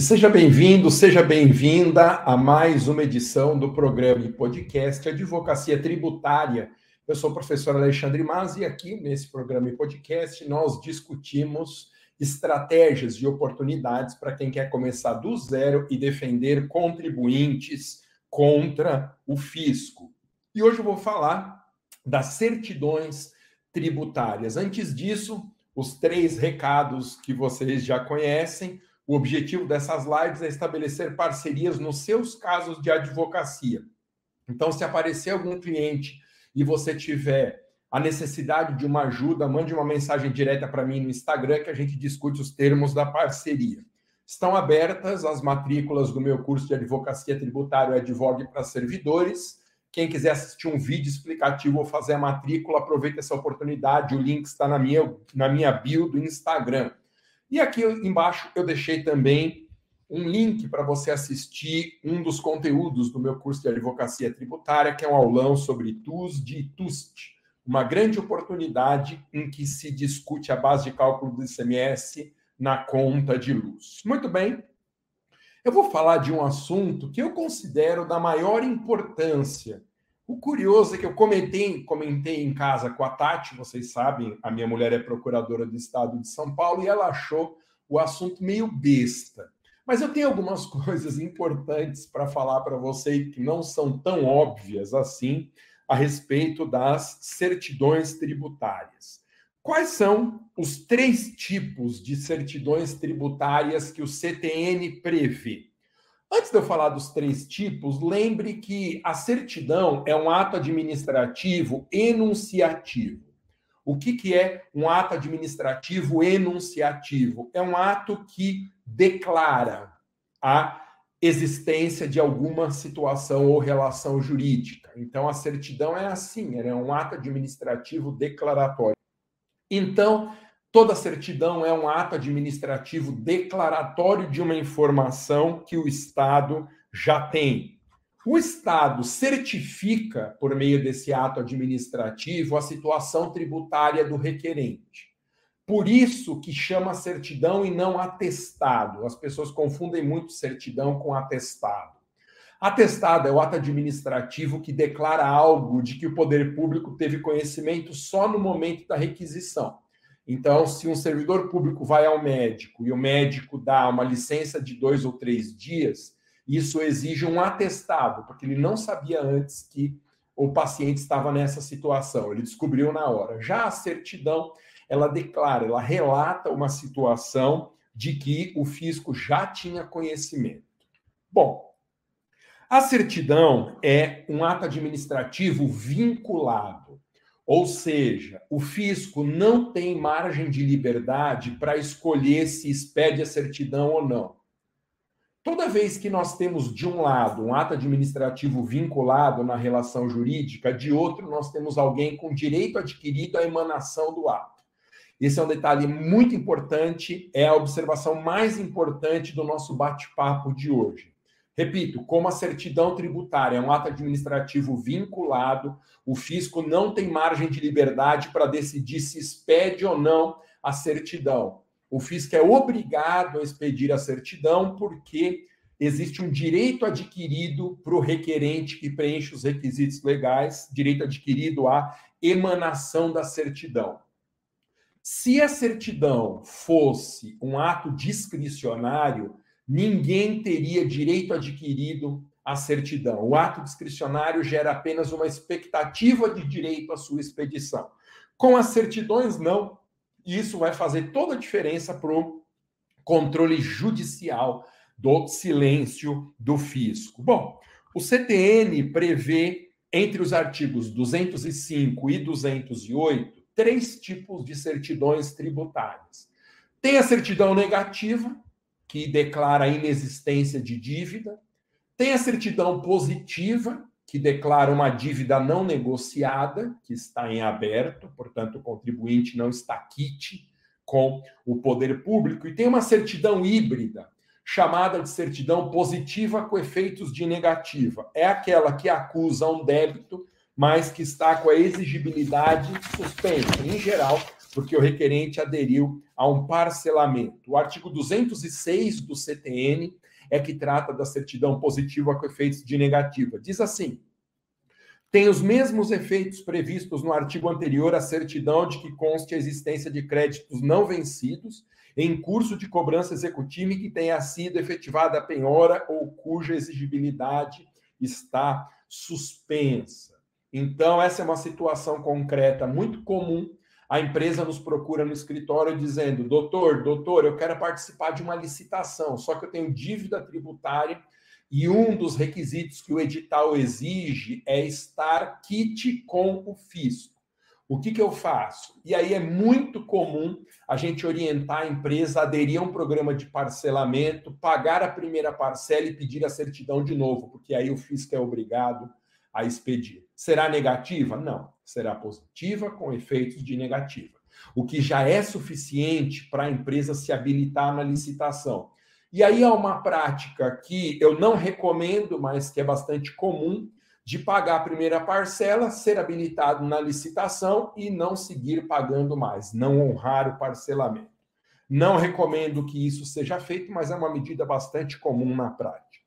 Seja bem-vindo, seja bem-vinda a mais uma edição do programa e podcast Advocacia Tributária. Eu sou o professor Alexandre Mas e aqui nesse programa e podcast nós discutimos estratégias e oportunidades para quem quer começar do zero e defender contribuintes contra o fisco. E hoje eu vou falar das certidões tributárias. Antes disso, os três recados que vocês já conhecem. O objetivo dessas lives é estabelecer parcerias nos seus casos de advocacia. Então, se aparecer algum cliente e você tiver a necessidade de uma ajuda, mande uma mensagem direta para mim no Instagram que a gente discute os termos da parceria. Estão abertas as matrículas do meu curso de advocacia tributária Advogue para servidores. Quem quiser assistir um vídeo explicativo ou fazer a matrícula, aproveita essa oportunidade. O link está na minha, na minha bio do Instagram. E aqui embaixo eu deixei também um link para você assistir um dos conteúdos do meu curso de advocacia tributária, que é um aulão sobre TUS de TUST, uma grande oportunidade em que se discute a base de cálculo do ICMS na conta de luz. Muito bem. Eu vou falar de um assunto que eu considero da maior importância. O curioso é que eu comentei, comentei em casa com a Tati, vocês sabem, a minha mulher é procuradora do Estado de São Paulo, e ela achou o assunto meio besta. Mas eu tenho algumas coisas importantes para falar para você que não são tão óbvias assim a respeito das certidões tributárias. Quais são os três tipos de certidões tributárias que o CTN prevê? Antes de eu falar dos três tipos, lembre que a certidão é um ato administrativo enunciativo. O que, que é um ato administrativo enunciativo? É um ato que declara a existência de alguma situação ou relação jurídica. Então, a certidão é assim: é um ato administrativo declaratório. Então, toda certidão é um ato administrativo declaratório de uma informação que o Estado já tem. O Estado certifica, por meio desse ato administrativo, a situação tributária do requerente. Por isso que chama certidão e não atestado. As pessoas confundem muito certidão com atestado. Atestado é o ato administrativo que declara algo de que o poder público teve conhecimento só no momento da requisição. Então, se um servidor público vai ao médico e o médico dá uma licença de dois ou três dias, isso exige um atestado, porque ele não sabia antes que o paciente estava nessa situação, ele descobriu na hora. Já a certidão, ela declara, ela relata uma situação de que o fisco já tinha conhecimento. Bom, a certidão é um ato administrativo vinculado, ou seja, o fisco não tem margem de liberdade para escolher se expede a certidão ou não. Toda vez que nós temos, de um lado, um ato administrativo vinculado na relação jurídica, de outro, nós temos alguém com direito adquirido à emanação do ato. Esse é um detalhe muito importante, é a observação mais importante do nosso bate-papo de hoje. Repito, como a certidão tributária é um ato administrativo vinculado, o fisco não tem margem de liberdade para decidir se expede ou não a certidão. O fisco é obrigado a expedir a certidão porque existe um direito adquirido para o requerente que preenche os requisitos legais, direito adquirido à emanação da certidão. Se a certidão fosse um ato discricionário, ninguém teria direito adquirido à certidão. O ato discricionário gera apenas uma expectativa de direito à sua expedição. Com as certidões, não. Isso vai fazer toda a diferença para o controle judicial do silêncio do fisco. Bom, o CTN prevê, entre os artigos 205 e 208, três tipos de certidões tributárias. Tem a certidão negativa, que declara a inexistência de dívida, tem a certidão positiva, que declara uma dívida não negociada, que está em aberto, portanto, o contribuinte não está quite com o poder público, e tem uma certidão híbrida, chamada de certidão positiva com efeitos de negativa. É aquela que acusa um débito, mas que está com a exigibilidade suspensa. Em geral, porque o requerente aderiu a um parcelamento. O artigo 206 do CTN é que trata da certidão positiva com efeitos de negativa. Diz assim: tem os mesmos efeitos previstos no artigo anterior à certidão de que conste a existência de créditos não vencidos em curso de cobrança executiva e que tenha sido efetivada a penhora ou cuja exigibilidade está suspensa. Então, essa é uma situação concreta muito comum. A empresa nos procura no escritório dizendo: doutor, doutor, eu quero participar de uma licitação, só que eu tenho dívida tributária e um dos requisitos que o edital exige é estar kit com o fisco. O que, que eu faço? E aí é muito comum a gente orientar a empresa a aderir a um programa de parcelamento, pagar a primeira parcela e pedir a certidão de novo, porque aí o fisco é obrigado a expedir. Será negativa? Não. Será positiva com efeitos de negativa. O que já é suficiente para a empresa se habilitar na licitação. E aí há uma prática que eu não recomendo, mas que é bastante comum, de pagar a primeira parcela, ser habilitado na licitação e não seguir pagando mais, não honrar o parcelamento. Não recomendo que isso seja feito, mas é uma medida bastante comum na prática.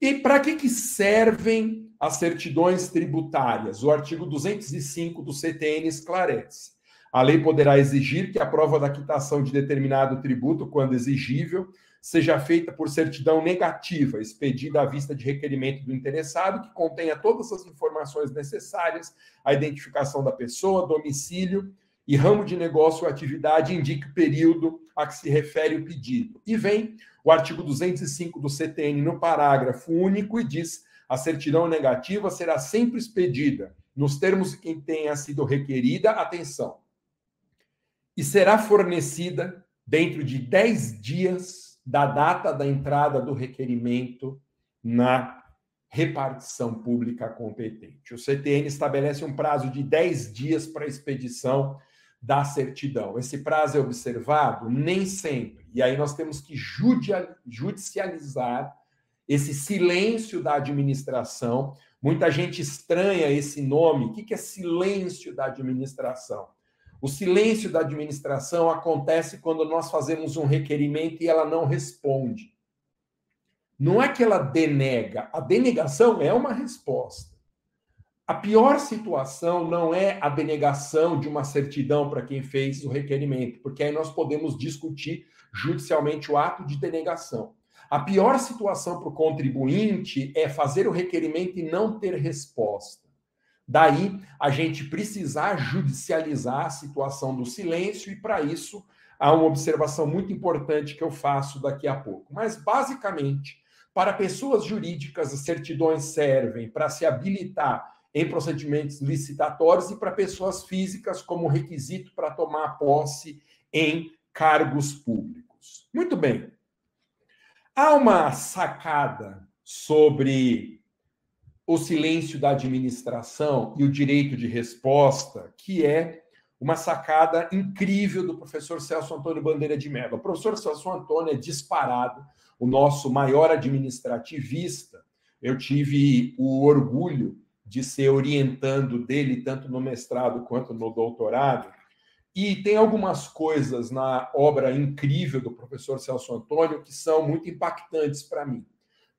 E para que, que servem as certidões tributárias? O artigo 205 do CTN esclarece. A lei poderá exigir que a prova da quitação de determinado tributo, quando exigível, seja feita por certidão negativa, expedida à vista de requerimento do interessado, que contenha todas as informações necessárias, a identificação da pessoa, domicílio e ramo de negócio ou atividade, indique o período a que se refere o pedido. E vem o artigo 205 do CTN no parágrafo único e diz: a certidão negativa será sempre expedida nos termos em que tenha sido requerida, atenção, e será fornecida dentro de 10 dias da data da entrada do requerimento na repartição pública competente. O CTN estabelece um prazo de 10 dias para a expedição da certidão. Esse prazo é observado? Nem sempre. E aí nós temos que judicializar esse silêncio da administração. Muita gente estranha esse nome. O que é silêncio da administração? O silêncio da administração acontece quando nós fazemos um requerimento e ela não responde. Não é que ela denega, a denegação é uma resposta. A pior situação não é a denegação de uma certidão para quem fez o requerimento, porque aí nós podemos discutir judicialmente o ato de denegação. A pior situação para o contribuinte é fazer o requerimento e não ter resposta. Daí a gente precisar judicializar a situação do silêncio, e para isso há uma observação muito importante que eu faço daqui a pouco. Mas, basicamente, para pessoas jurídicas, as certidões servem para se habilitar em procedimentos licitatórios e para pessoas físicas como requisito para tomar posse em cargos públicos. Muito bem. Há uma sacada sobre o silêncio da administração e o direito de resposta, que é uma sacada incrível do professor Celso Antônio Bandeira de Mello. O professor Celso Antônio é disparado o nosso maior administrativista. Eu tive o orgulho de ser orientando dele, tanto no mestrado quanto no doutorado. E tem algumas coisas na obra incrível do professor Celso Antônio que são muito impactantes para mim.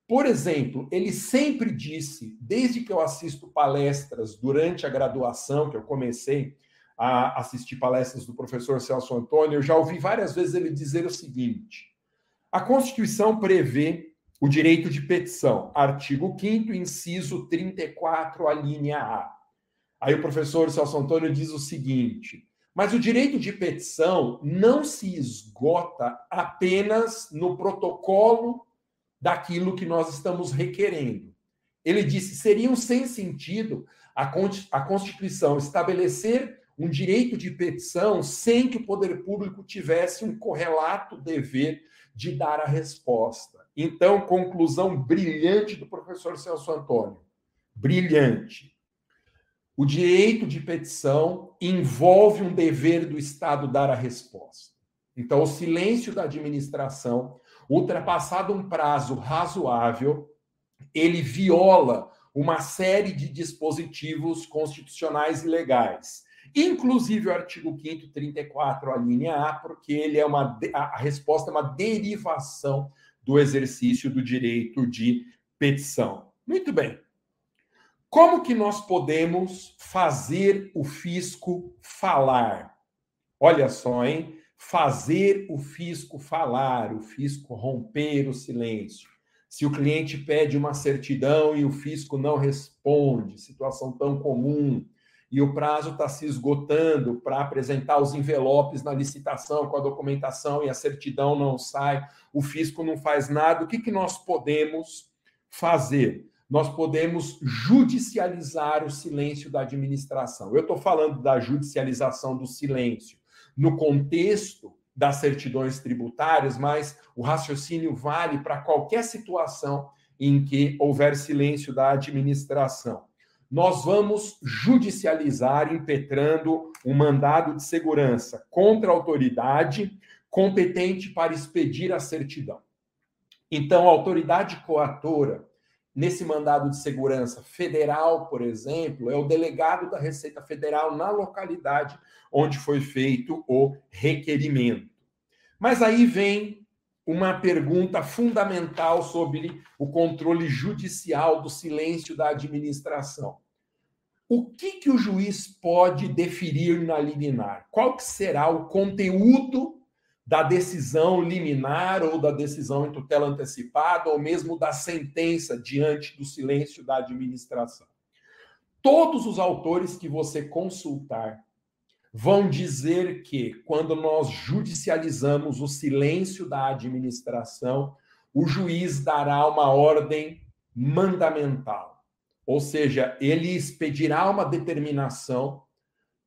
Por exemplo, ele sempre disse, desde que eu assisto palestras durante a graduação, que eu comecei a assistir palestras do professor Celso Antônio, eu já ouvi várias vezes ele dizer o seguinte: a Constituição prevê o direito de petição, artigo 5, inciso 34, a linha A. Aí o professor Celso Antônio diz o seguinte: mas o direito de petição não se esgota apenas no protocolo daquilo que nós estamos requerendo. Ele disse: seria um sem sentido a Constituição estabelecer um direito de petição sem que o poder público tivesse um correlato dever de dar a resposta. Então, conclusão brilhante do professor Celso Antônio. Brilhante. O direito de petição envolve um dever do Estado dar a resposta. Então, o silêncio da administração ultrapassado um prazo razoável, ele viola uma série de dispositivos constitucionais e legais. inclusive o artigo 5 34, a linha A, porque ele é uma a resposta é uma derivação do exercício do direito de petição. Muito bem. Como que nós podemos fazer o fisco falar? Olha só, hein? Fazer o fisco falar, o fisco romper o silêncio. Se o cliente pede uma certidão e o fisco não responde, situação tão comum, e o prazo está se esgotando para apresentar os envelopes na licitação com a documentação e a certidão não sai, o fisco não faz nada, o que, que nós podemos fazer? Nós podemos judicializar o silêncio da administração. Eu estou falando da judicialização do silêncio no contexto das certidões tributárias, mas o raciocínio vale para qualquer situação em que houver silêncio da administração nós vamos judicializar, impetrando um mandado de segurança contra a autoridade competente para expedir a certidão. Então, a autoridade coatora, nesse mandado de segurança federal, por exemplo, é o delegado da Receita Federal na localidade onde foi feito o requerimento. Mas aí vem uma pergunta fundamental sobre o controle judicial do silêncio da administração. O que, que o juiz pode deferir na liminar? Qual que será o conteúdo da decisão liminar ou da decisão em tutela antecipada ou mesmo da sentença diante do silêncio da administração? Todos os autores que você consultar vão dizer que quando nós judicializamos o silêncio da administração, o juiz dará uma ordem mandamental ou seja, ele expedirá uma determinação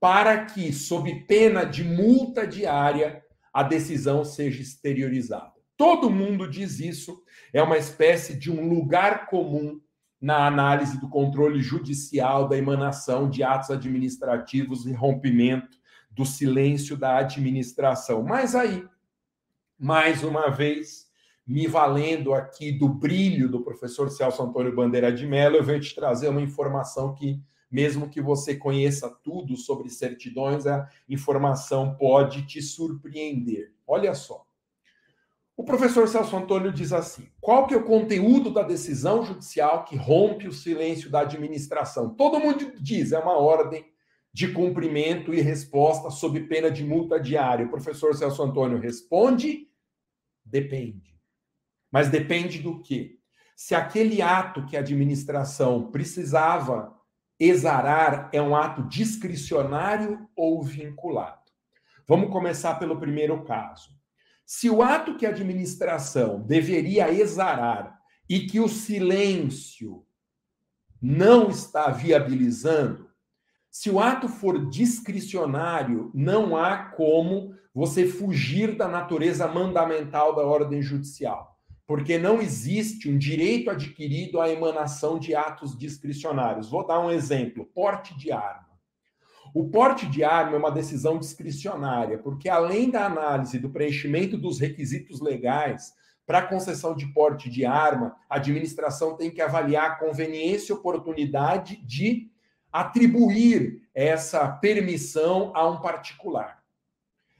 para que, sob pena de multa diária, a decisão seja exteriorizada. Todo mundo diz isso, é uma espécie de um lugar comum na análise do controle judicial da emanação de atos administrativos e rompimento do silêncio da administração. Mas aí, mais uma vez, me valendo aqui do brilho do professor Celso Antônio Bandeira de Mello, eu venho te trazer uma informação que, mesmo que você conheça tudo sobre certidões, a informação pode te surpreender. Olha só. O professor Celso Antônio diz assim: qual que é o conteúdo da decisão judicial que rompe o silêncio da administração? Todo mundo diz, é uma ordem de cumprimento e resposta sob pena de multa diária. O professor Celso Antônio responde: depende. Mas depende do quê? Se aquele ato que a administração precisava exarar é um ato discricionário ou vinculado. Vamos começar pelo primeiro caso. Se o ato que a administração deveria exarar e que o silêncio não está viabilizando, se o ato for discricionário, não há como você fugir da natureza mandamental da ordem judicial porque não existe um direito adquirido à emanação de atos discricionários. Vou dar um exemplo: porte de arma. O porte de arma é uma decisão discricionária, porque além da análise do preenchimento dos requisitos legais para concessão de porte de arma, a administração tem que avaliar a conveniência e oportunidade de atribuir essa permissão a um particular.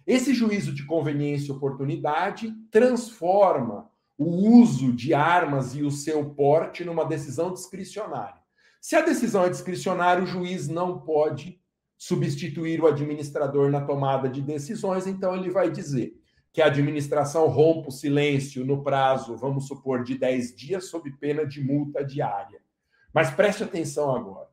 Esse juízo de conveniência e oportunidade transforma o uso de armas e o seu porte numa decisão discricionária. Se a decisão é discricionária, o juiz não pode substituir o administrador na tomada de decisões, então ele vai dizer que a administração rompa o silêncio no prazo, vamos supor, de 10 dias, sob pena de multa diária. Mas preste atenção agora.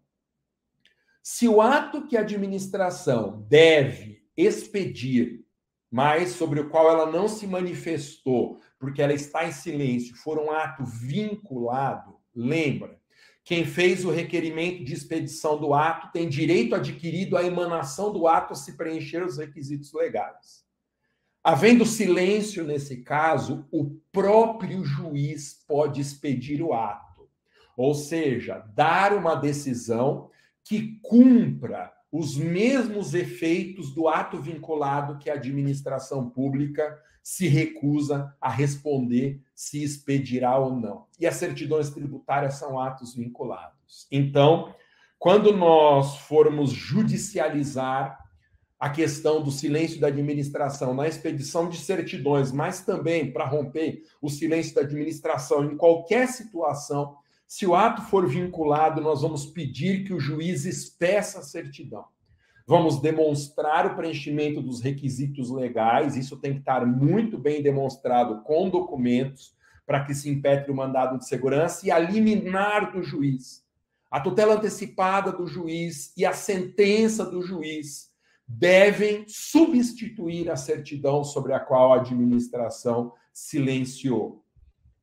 Se o ato que a administração deve expedir, mas sobre o qual ela não se manifestou, porque ela está em silêncio, for um ato vinculado, lembra, quem fez o requerimento de expedição do ato tem direito adquirido à emanação do ato se preencher os requisitos legais. Havendo silêncio nesse caso, o próprio juiz pode expedir o ato, ou seja, dar uma decisão que cumpra os mesmos efeitos do ato vinculado que a administração pública se recusa a responder se expedirá ou não. E as certidões tributárias são atos vinculados. Então, Quando nós formos judicializar a questão do silêncio da administração na expedição de certidões, mas também para romper o silêncio da administração em qualquer situação, se o ato for vinculado, nós vamos pedir que o juiz espeça a certidão. Vamos demonstrar o preenchimento dos requisitos legais, isso tem que estar muito bem demonstrado com documentos, para que se impetre o mandado de segurança e a liminar do juiz. A tutela antecipada do juiz e a sentença do juiz devem substituir a certidão sobre a qual a administração silenciou.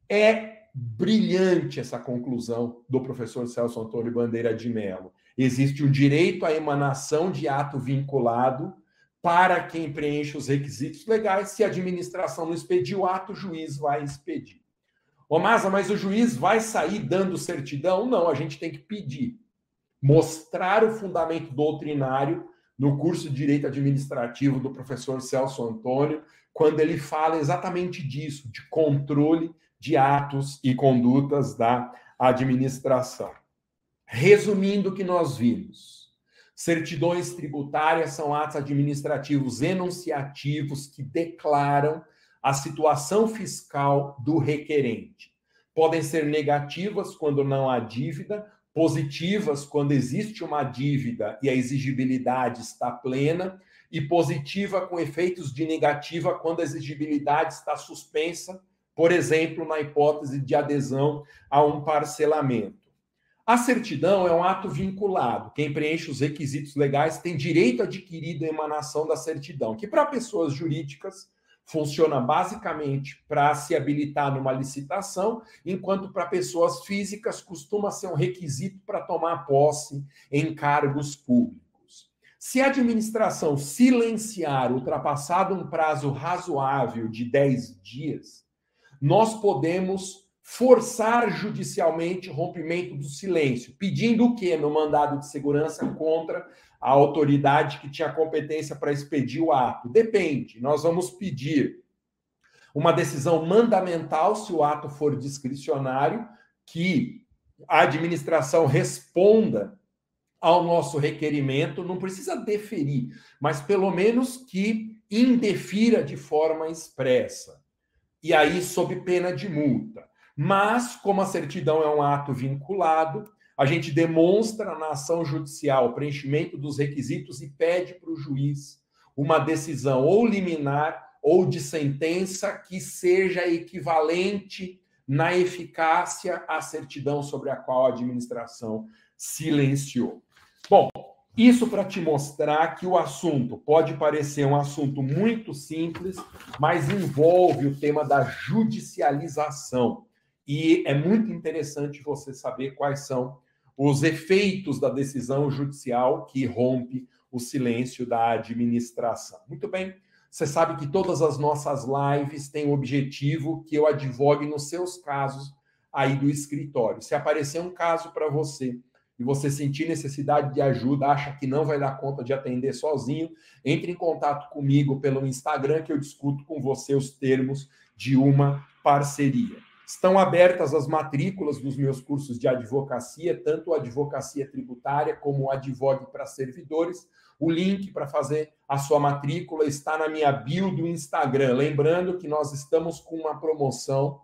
É brilhante essa conclusão do professor Celso Antônio Bandeira de Mello. Existe o direito à emanação de ato vinculado para quem preenche os requisitos legais. Se a administração não expedir o ato, o juiz vai expedir. Ô, Masa, mas o juiz vai sair dando certidão? Não, a gente tem que pedir. Mostrar o fundamento doutrinário no curso de Direito Administrativo do professor Celso Antônio, quando ele fala exatamente disso, de controle de atos e condutas da administração. Resumindo o que nós vimos, certidões tributárias são atos administrativos enunciativos que declaram a situação fiscal do requerente. Podem ser negativas quando não há dívida, positivas quando existe uma dívida e a exigibilidade está plena, e positiva com efeitos de negativa quando a exigibilidade está suspensa, por exemplo, na hipótese de adesão a um parcelamento. A certidão é um ato vinculado. Quem preenche os requisitos legais tem direito adquirido à emanação da certidão, que para pessoas jurídicas funciona basicamente para se habilitar numa licitação, enquanto para pessoas físicas costuma ser um requisito para tomar posse em cargos públicos. Se a administração silenciar, ultrapassado um prazo razoável de 10 dias, nós podemos forçar judicialmente o rompimento do silêncio, pedindo o quê no mandado de segurança contra a autoridade que tinha competência para expedir o ato? Depende. Nós vamos pedir uma decisão mandamental, se o ato for discricionário, que a administração responda ao nosso requerimento, não precisa deferir, mas pelo menos que indefira de forma expressa. E aí, sob pena de multa. Mas, como a certidão é um ato vinculado, a gente demonstra na ação judicial o preenchimento dos requisitos e pede para o juiz uma decisão ou liminar ou de sentença que seja equivalente na eficácia à certidão sobre a qual a administração silenciou. Bom, isso para te mostrar que o assunto pode parecer um assunto muito simples, mas envolve o tema da judicialização. E é muito interessante você saber quais são os efeitos da decisão judicial que rompe o silêncio da administração. Muito bem, você sabe que todas as nossas lives têm o objetivo que eu advogue nos seus casos aí do escritório. Se aparecer um caso para você e você sentir necessidade de ajuda, acha que não vai dar conta de atender sozinho, entre em contato comigo pelo Instagram que eu discuto com você os termos de uma parceria. Estão abertas as matrículas dos meus cursos de advocacia, tanto advocacia tributária como advogue para servidores. O link para fazer a sua matrícula está na minha bio do Instagram. Lembrando que nós estamos com uma promoção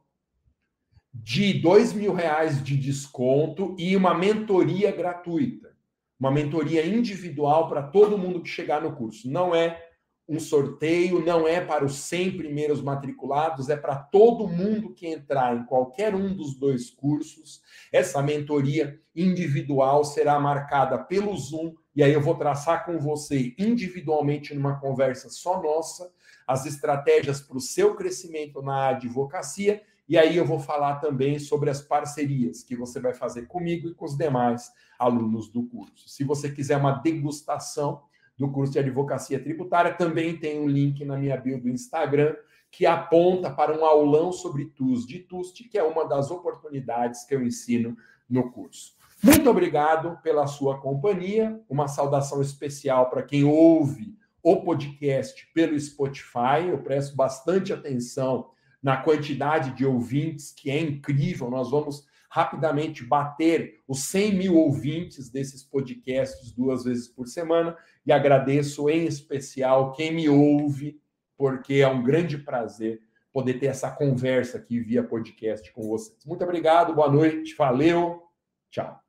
de dois mil reais de desconto e uma mentoria gratuita. Uma mentoria individual para todo mundo que chegar no curso. Não é um sorteio, não é para os 100 primeiros matriculados, é para todo mundo que entrar em qualquer um dos dois cursos. Essa mentoria individual será marcada pelo Zoom, e aí eu vou traçar com você individualmente numa conversa só nossa as estratégias para o seu crescimento na advocacia, e aí eu vou falar também sobre as parcerias que você vai fazer comigo e com os demais alunos do curso. Se você quiser uma degustação do curso de advocacia tributária. Também tem um link na minha bio do Instagram que aponta para um aulão sobre TUS de TUST, que é uma das oportunidades que eu ensino no curso. Muito obrigado pela sua companhia. Uma saudação especial para quem ouve o podcast pelo Spotify. Eu presto bastante atenção na quantidade de ouvintes, que é incrível. Nós vamos rapidamente bater os 100 mil ouvintes desses podcasts duas vezes por semana. E agradeço em especial quem me ouve, porque é um grande prazer poder ter essa conversa aqui via podcast com vocês. Muito obrigado, boa noite, valeu, tchau.